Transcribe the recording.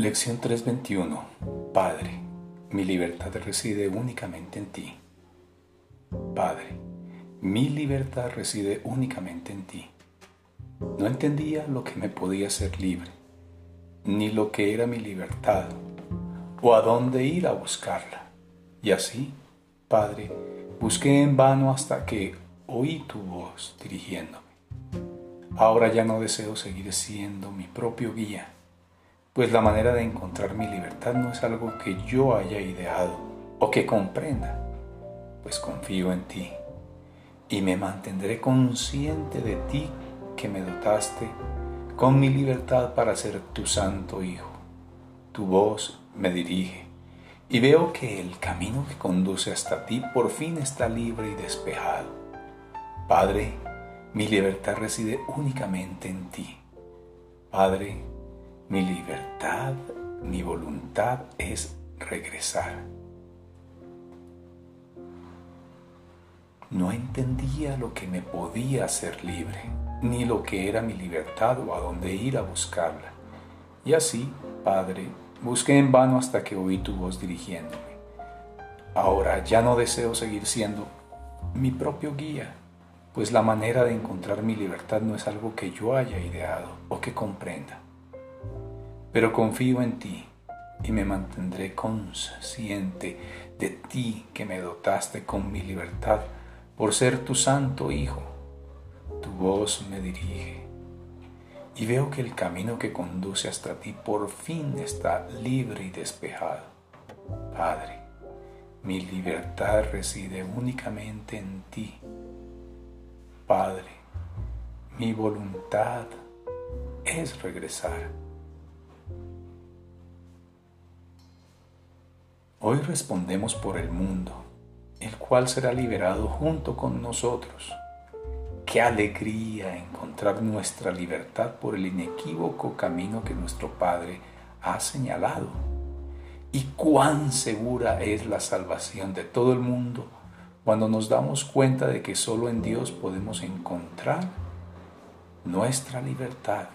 Lección 321. Padre, mi libertad reside únicamente en ti. Padre, mi libertad reside únicamente en ti. No entendía lo que me podía hacer libre, ni lo que era mi libertad, o a dónde ir a buscarla. Y así, Padre, busqué en vano hasta que oí tu voz dirigiéndome. Ahora ya no deseo seguir siendo mi propio guía, pues la manera de encontrar mi libertad no es algo que yo haya ideado o que comprenda, pues confío en ti y me mantendré consciente de ti que me dotaste con mi libertad para ser tu santo Hijo. Tu voz me dirige y veo que el camino que conduce hasta ti por fin está libre y despejado. Padre, mi libertad reside únicamente en ti. Padre, mi libertad, mi voluntad es regresar. No entendía lo que me podía hacer libre, ni lo que era mi libertad o a dónde ir a buscarla. Y así, Padre, busqué en vano hasta que oí tu voz dirigiéndome. Ahora ya no deseo seguir siendo mi propio guía pues la manera de encontrar mi libertad no es algo que yo haya ideado o que comprenda. Pero confío en ti y me mantendré consciente de ti que me dotaste con mi libertad por ser tu santo Hijo. Tu voz me dirige y veo que el camino que conduce hasta ti por fin está libre y despejado. Padre, mi libertad reside únicamente en ti Padre, mi voluntad es regresar. Hoy respondemos por el mundo, el cual será liberado junto con nosotros. Qué alegría encontrar nuestra libertad por el inequívoco camino que nuestro Padre ha señalado. Y cuán segura es la salvación de todo el mundo cuando nos damos cuenta de que solo en Dios podemos encontrar nuestra libertad